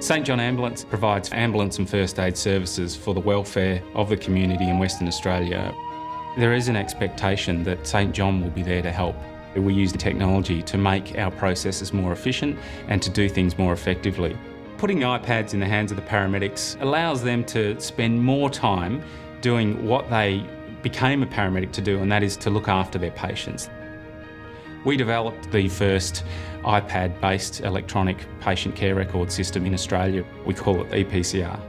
St John Ambulance provides ambulance and first aid services for the welfare of the community in Western Australia. There is an expectation that St John will be there to help. We use the technology to make our processes more efficient and to do things more effectively. Putting iPads in the hands of the paramedics allows them to spend more time doing what they became a paramedic to do, and that is to look after their patients. We developed the first iPad based electronic patient care record system in Australia. We call it EPCR.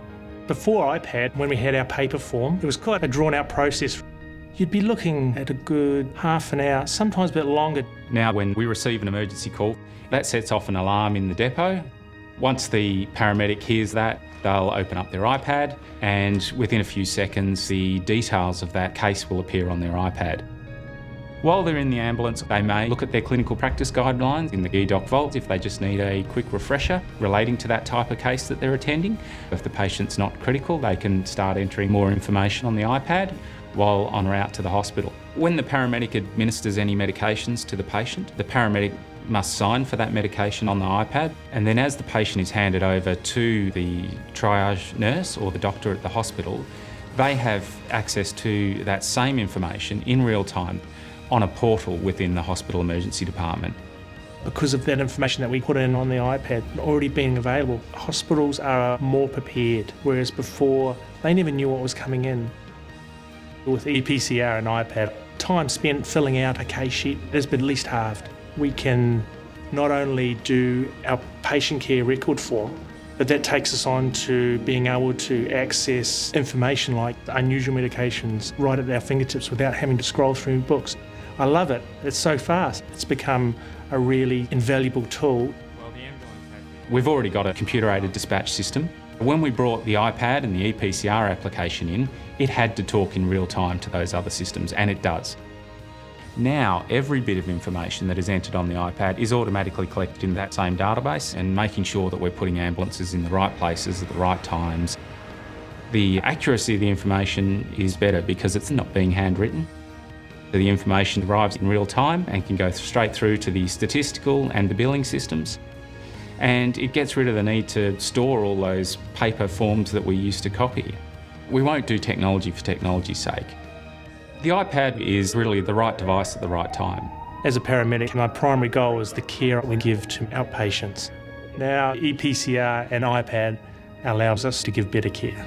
Before iPad, when we had our paper form, it was quite a drawn out process. You'd be looking at a good half an hour, sometimes a bit longer. Now, when we receive an emergency call, that sets off an alarm in the depot. Once the paramedic hears that, they'll open up their iPad, and within a few seconds, the details of that case will appear on their iPad. While they're in the ambulance, they may look at their clinical practice guidelines in the eDoc Vault if they just need a quick refresher relating to that type of case that they're attending. If the patient's not critical, they can start entering more information on the iPad while en route to the hospital. When the paramedic administers any medications to the patient, the paramedic must sign for that medication on the iPad, and then as the patient is handed over to the triage nurse or the doctor at the hospital, they have access to that same information in real time on a portal within the hospital emergency department. Because of that information that we put in on the iPad already being available, hospitals are more prepared, whereas before they never knew what was coming in. With EPCR and iPad, time spent filling out a case sheet has been at least halved. We can not only do our patient care record form, but that takes us on to being able to access information like unusual medications right at our fingertips without having to scroll through books. I love it. It's so fast. It's become a really invaluable tool. We've already got a computer aided dispatch system. When we brought the iPad and the EPCR application in, it had to talk in real time to those other systems, and it does. Now, every bit of information that is entered on the iPad is automatically collected in that same database and making sure that we're putting ambulances in the right places at the right times. The accuracy of the information is better because it's not being handwritten. The information arrives in real time and can go straight through to the statistical and the billing systems. And it gets rid of the need to store all those paper forms that we used to copy. We won't do technology for technology's sake. The iPad is really the right device at the right time. As a paramedic, my primary goal is the care we give to our patients. Now, EPCR and iPad allows us to give better care.